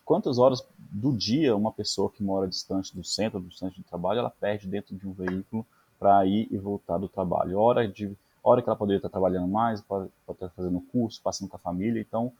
quantas horas do dia uma pessoa que mora distante do centro, do centro de trabalho, ela perde dentro de um veículo para ir e voltar do trabalho. Hora de hora que ela poderia estar trabalhando mais, pode, pode estar fazendo curso, passando com a família. Então,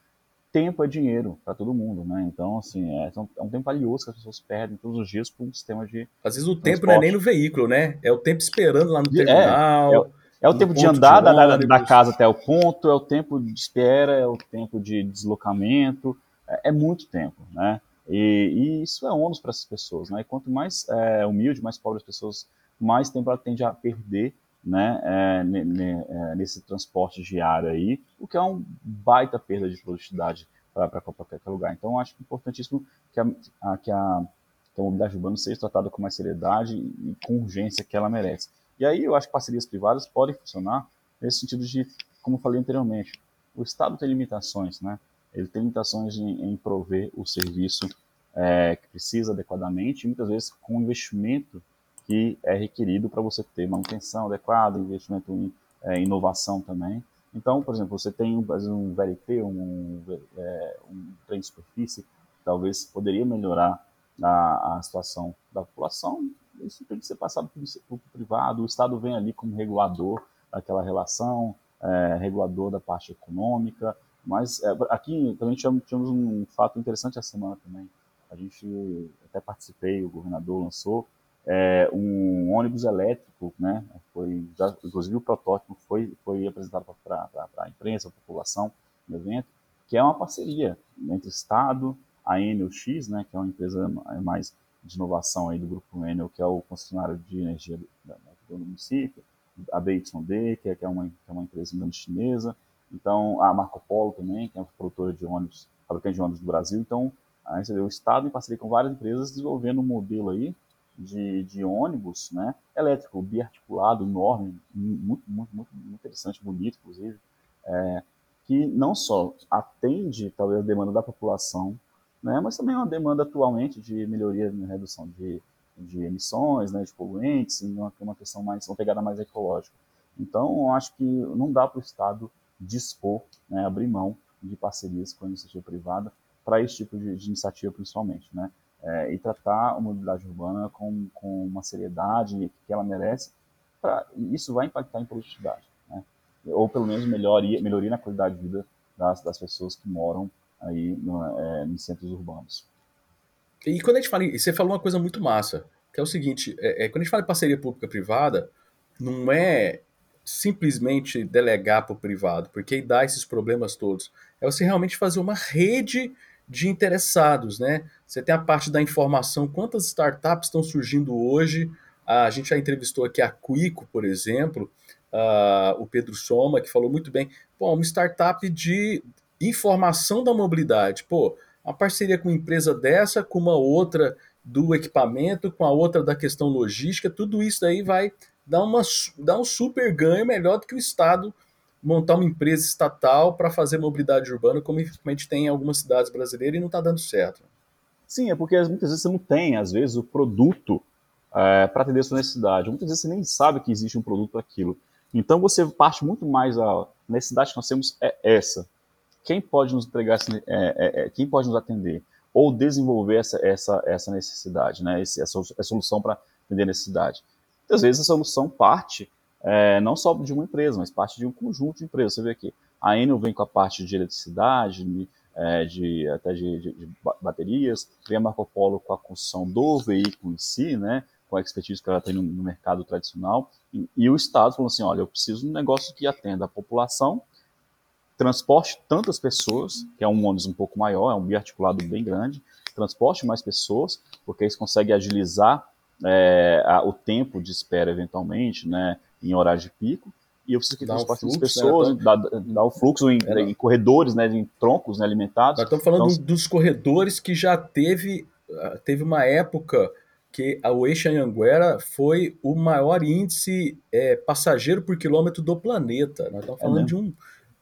tempo é dinheiro para todo mundo, né? Então, assim, é, é, um tempo valioso que as pessoas perdem todos os dias por um sistema de. Às vezes o tempo não é nem no veículo, né? É o tempo esperando lá no é, terminal. É, é, é o tempo de andar de da, da, casa até o ponto, é o tempo de espera, é o tempo de deslocamento, é, é muito tempo, né? E, e, isso é ônus para essas pessoas, né? E quanto mais é, humilde, mais pobre as pessoas, mais tempo ela tende a perder né, é, é, nesse transporte diário aí, o que é um baita perda de produtividade para qualquer lugar. Então, acho importantíssimo que a, a, que, a, que a mobilidade urbana seja tratada com mais seriedade e com urgência que ela merece. E aí eu acho que parcerias privadas podem funcionar nesse sentido de, como eu falei anteriormente, o Estado tem limitações, né? Ele tem limitações em, em prover o serviço é, que precisa adequadamente, e muitas vezes com investimento que é requerido para você ter manutenção adequada, investimento em é, inovação também. Então, por exemplo, você tem um, VLT, um, é, um trem de superfície, talvez poderia melhorar a, a situação da população. Isso tem que ser passado para o privado. O Estado vem ali como regulador daquela relação, é, regulador da parte econômica. Mas é, aqui também tivemos, tivemos um fato interessante essa semana também. A gente até participei, o governador lançou é, um ônibus elétrico, né? Foi, já, inclusive o protótipo foi, foi apresentado para a imprensa, a população no evento, que é uma parceria entre Estado, a Enel X, né, que é uma empresa mais de inovação aí do grupo Enel, que é o concessionário de energia do, do município, a BYD, que é, que é, uma, que é uma empresa chinesa, então a Marco Polo também, que é uma produtora de ônibus, fabricante de ônibus do Brasil, então a gente o Estado em parceria com várias empresas desenvolvendo um modelo aí de, de ônibus, né, elétrico, biarticulado, enorme, muito, muito, muito, muito interessante, bonito, inclusive, é, que não só atende talvez a demanda da população, né, mas também é uma demanda atualmente de melhoria na redução de, de emissões, né, de poluentes, uma, uma questão mais, uma pegada mais ecológica. Então, acho que não dá para o Estado dispor, né, abrir mão de parcerias com a iniciativa privada para esse tipo de, de iniciativa, principalmente, né, é, e tratar a mobilidade urbana com, com uma seriedade que ela merece, pra, isso vai impactar em produtividade, né, ou pelo menos melhoria, melhoria na qualidade de vida das, das pessoas que moram aí no, é, nos centros urbanos. E quando a gente fala, você falou uma coisa muito massa, que é o seguinte, é, é, quando a gente fala em parceria pública-privada, não é simplesmente delegar para o privado, porque dá esses problemas todos. É você realmente fazer uma rede de interessados, né? Você tem a parte da informação, quantas startups estão surgindo hoje. A gente já entrevistou aqui a Quico, por exemplo, uh, o Pedro Soma, que falou muito bem. Bom, uma startup de informação da mobilidade. Pô, uma parceria com uma empresa dessa, com uma outra do equipamento, com a outra da questão logística, tudo isso aí vai dar, uma, dar um super ganho melhor do que o Estado montar uma empresa estatal para fazer mobilidade urbana, como infelizmente tem em algumas cidades brasileiras e não está dando certo. Sim, é porque muitas vezes você não tem, às vezes, o produto é, para atender a sua necessidade. Muitas vezes você nem sabe que existe um produto para aquilo. Então você parte muito mais a necessidade que nós temos é essa quem pode nos entregar, é, é, é, quem pode nos atender ou desenvolver essa, essa, essa necessidade, né? Esse, essa, essa solução para atender a necessidade. Às vezes a solução parte é, não só de uma empresa, mas parte de um conjunto de empresas. Você vê aqui, a Enel vem com a parte de eletricidade, de, é, de até de, de, de, baterias, vem a Marco Polo com a construção do veículo em si, né? com a expertise que ela tem no, no mercado tradicional, e, e, o Estado falou assim, olha, eu preciso de um negócio que atenda a população transporte tantas pessoas, que é um ônibus um pouco maior, é um biarticulado bem grande, transporte mais pessoas, porque isso consegue agilizar é, a, o tempo de espera eventualmente, né, em horário de pico, e eu preciso que transporte um pessoas, né, dá, dá, o fluxo em, é, em, corredores, né, em troncos né, alimentados. Nós estamos falando então, dos corredores que já teve, ah, teve uma época que o eixo Anhanguera foi o maior índice é, passageiro por quilômetro do planeta. Nós estamos é falando é de um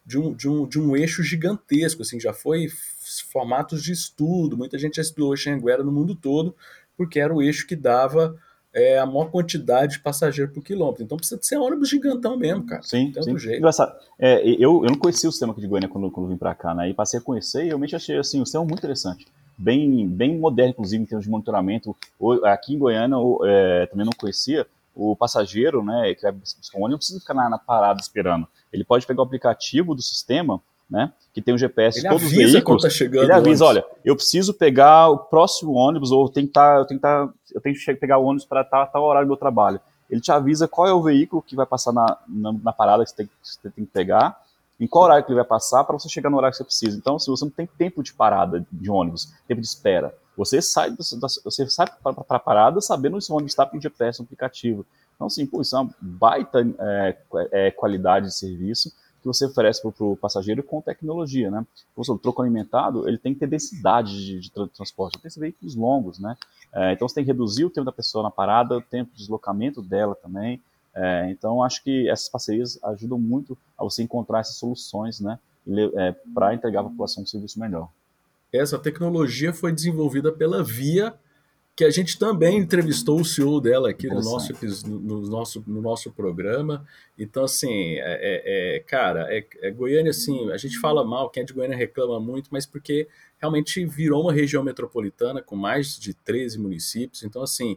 de um, de um, de um eixo gigantesco, assim, já foi formatos de estudo, muita gente já estudou o Xanguera no mundo todo, porque era o eixo que dava é, a maior quantidade de passageiro por quilômetro. Então precisa de ser ônibus gigantão mesmo, cara. Sim, Tanto sim. Jeito. Engraçado. É, eu, eu não conhecia o sistema aqui de Goiânia quando, quando vim para cá, né? E passei a conhecer e realmente achei assim, o sistema muito interessante. Bem, bem moderno, inclusive, em termos de monitoramento. Aqui em Goiânia, eu, é, também não conhecia, o passageiro, né, que vai buscar um ônibus, não precisa ficar na, na, parada esperando. Ele pode pegar o aplicativo do sistema, né, que tem o GPS ele todos os veículos. Tá chegando ele avisa, olha, eu preciso pegar o próximo ônibus ou tá, eu tenho que tá, eu tenho que pegar o ônibus para tal, tal horário do meu trabalho. Ele te avisa qual é o veículo que vai passar na, na, na parada que você, tem, que você tem que pegar, em qual horário que ele vai passar para você chegar no horário que você precisa. Então, se você não tem tempo de parada de ônibus, tempo de espera, você sai, você sai para a parada sabendo se o ônibus está com o GPS no aplicativo. Então, assim, pô, isso é uma baita é, é, qualidade de serviço que você oferece para o passageiro com tecnologia, né? O troco alimentado, ele tem que ter densidade de, de transporte, tem que ser veículos longos, né? É, então, você tem que reduzir o tempo da pessoa na parada, o tempo de deslocamento dela também. É, então, acho que essas parcerias ajudam muito a você encontrar essas soluções, né? É, para entregar à população um serviço melhor. Essa tecnologia foi desenvolvida pela Via que a gente também entrevistou o CEO dela aqui no nosso, no, nosso, no nosso programa. Então, assim, é, é, é cara, é, é, Goiânia, assim, a gente fala mal, quem é de Goiânia reclama muito, mas porque realmente virou uma região metropolitana com mais de 13 municípios. Então, assim,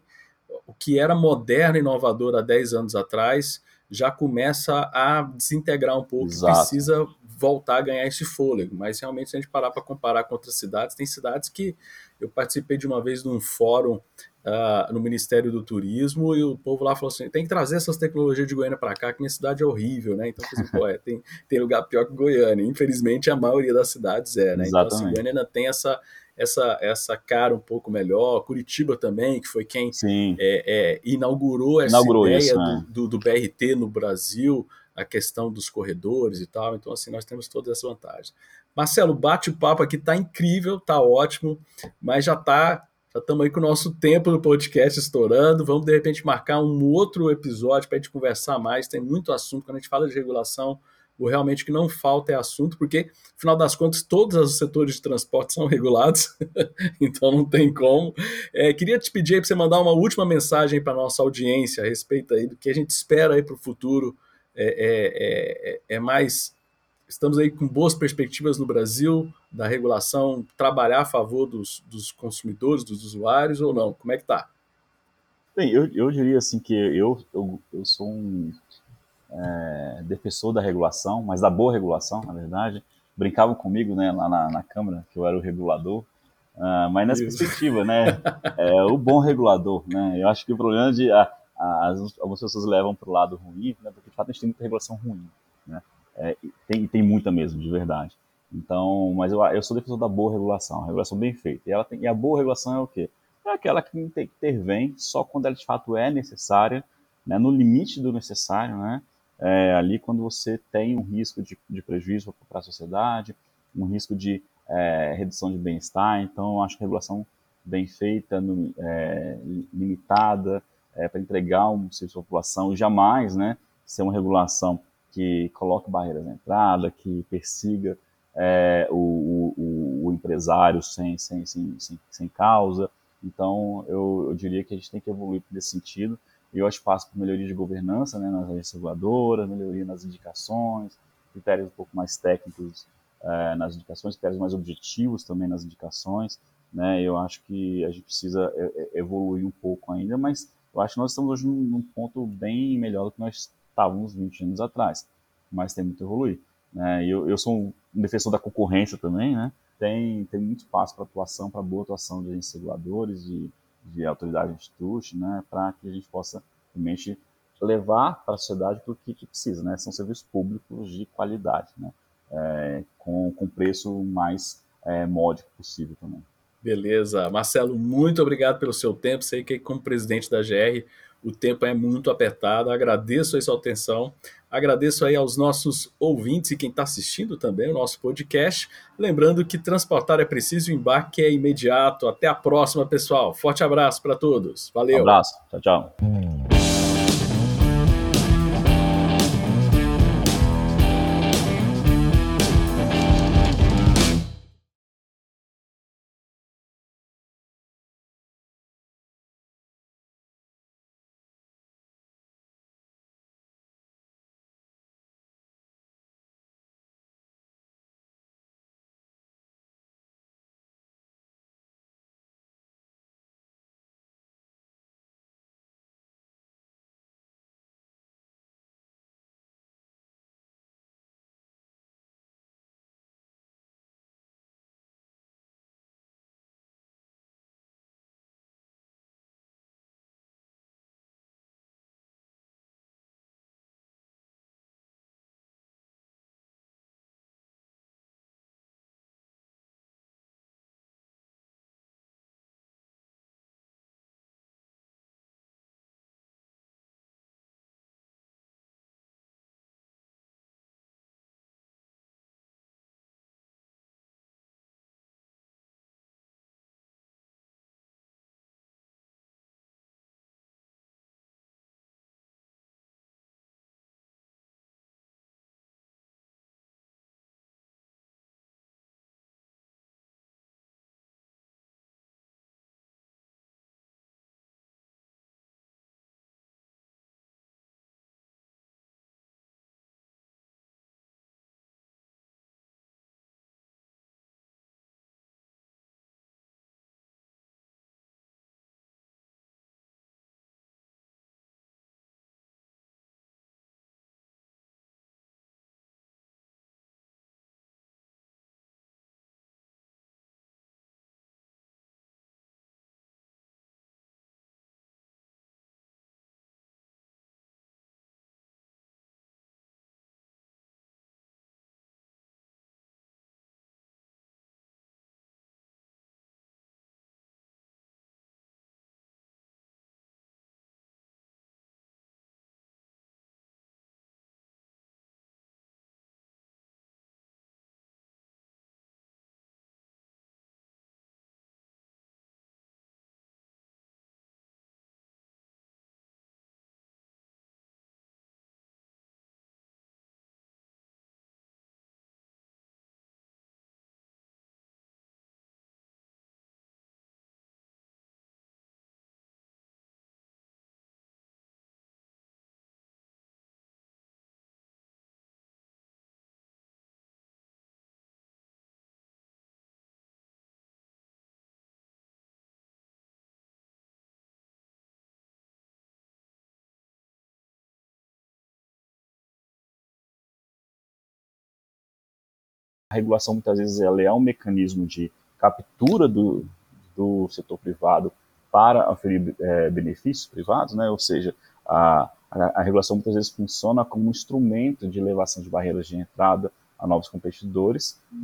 o que era moderno e inovador há 10 anos atrás já começa a desintegrar um pouco, Exato. precisa voltar a ganhar esse fôlego. Mas realmente, se a gente parar para comparar com outras cidades, tem cidades que eu participei de uma vez de um fórum uh, no Ministério do Turismo e o povo lá falou assim: tem que trazer essas tecnologias de Goiânia para cá, que minha cidade é horrível, né? Então, assim, pô, é, tem, tem lugar pior que Goiânia. Infelizmente, a maioria das cidades é, né? Exatamente. Então, assim, Goiânia ainda tem essa, essa, essa cara um pouco melhor. Curitiba também, que foi quem é, é, inaugurou essa inaugurou ideia isso, né? do, do, do BRT no Brasil, a questão dos corredores e tal. Então, assim, nós temos todas essas vantagens. Marcelo, bate-papo aqui tá incrível, tá ótimo, mas já tá já estamos aí com o nosso tempo do podcast estourando. Vamos, de repente, marcar um outro episódio para a gente conversar mais. Tem muito assunto. Quando a gente fala de regulação, o realmente que não falta é assunto, porque, afinal das contas, todos os setores de transporte são regulados, então não tem como. É, queria te pedir para você mandar uma última mensagem para a nossa audiência a respeito aí do que a gente espera para o futuro. É, é, é, é mais estamos aí com boas perspectivas no Brasil da regulação trabalhar a favor dos, dos consumidores, dos usuários ou não? Como é que está? Bem, eu, eu diria assim que eu, eu, eu sou um é, defensor da regulação, mas da boa regulação, na verdade. Brincavam comigo né, lá na, na Câmara, que eu era o regulador, uh, mas nessa Isso. perspectiva, né, é, o bom regulador, né, eu acho que o problema de a, a, as, algumas pessoas levam para o lado ruim, né, porque de fato a gente tem muita regulação ruim, né, é, tem, tem muita mesmo, de verdade. Então, mas eu, eu sou defensor da boa regulação, regulação bem feita. E, ela tem, e a boa regulação é o quê? É aquela que intervém só quando ela de fato é necessária, né, no limite do necessário, né, é, ali quando você tem um risco de, de prejuízo para a sociedade, um risco de é, redução de bem-estar. Então, acho que regulação bem feita, no, é, limitada, é, para entregar um serviço à população, jamais né, ser uma regulação que coloque barreiras na entrada, que persiga é, o, o, o, empresário sem, sem, sem, sem, sem causa. Então, eu, eu, diria que a gente tem que evoluir nesse sentido. E eu espaço para melhoria de governança né, nas agências reguladoras, melhoria nas indicações, critérios um pouco mais técnicos é, nas indicações, critérios mais objetivos também nas indicações. Né? Eu acho que a gente precisa é, é, evoluir um pouco ainda, mas eu acho que nós estamos hoje num ponto bem melhor do que nós estávamos 20 anos atrás, mas tem muito a evoluir. Né? Eu, eu sou um defensor da concorrência também, né? tem, tem muito espaço para atuação, para boa atuação de agentes reguladores, de, de autoridades institutos, né? para que a gente possa realmente levar para a sociedade o que, que precisa. Né? São serviços públicos de qualidade, né? É, com, com preço mais é, módico possível também. Beleza. Marcelo, muito obrigado pelo seu tempo. Sei que como presidente da GR o tempo é muito apertado. Agradeço a sua atenção, agradeço aí aos nossos ouvintes e quem está assistindo também o nosso podcast. Lembrando que transportar é preciso, o embarque é imediato. Até a próxima, pessoal. Forte abraço para todos. Valeu. Um abraço. Tchau, tchau. A regulação muitas vezes ela é um mecanismo de captura do, do setor privado para oferir é, benefícios privados, né? ou seja, a, a, a, regulação muitas vezes funciona como um instrumento de elevação de barreiras de entrada a novos competidores,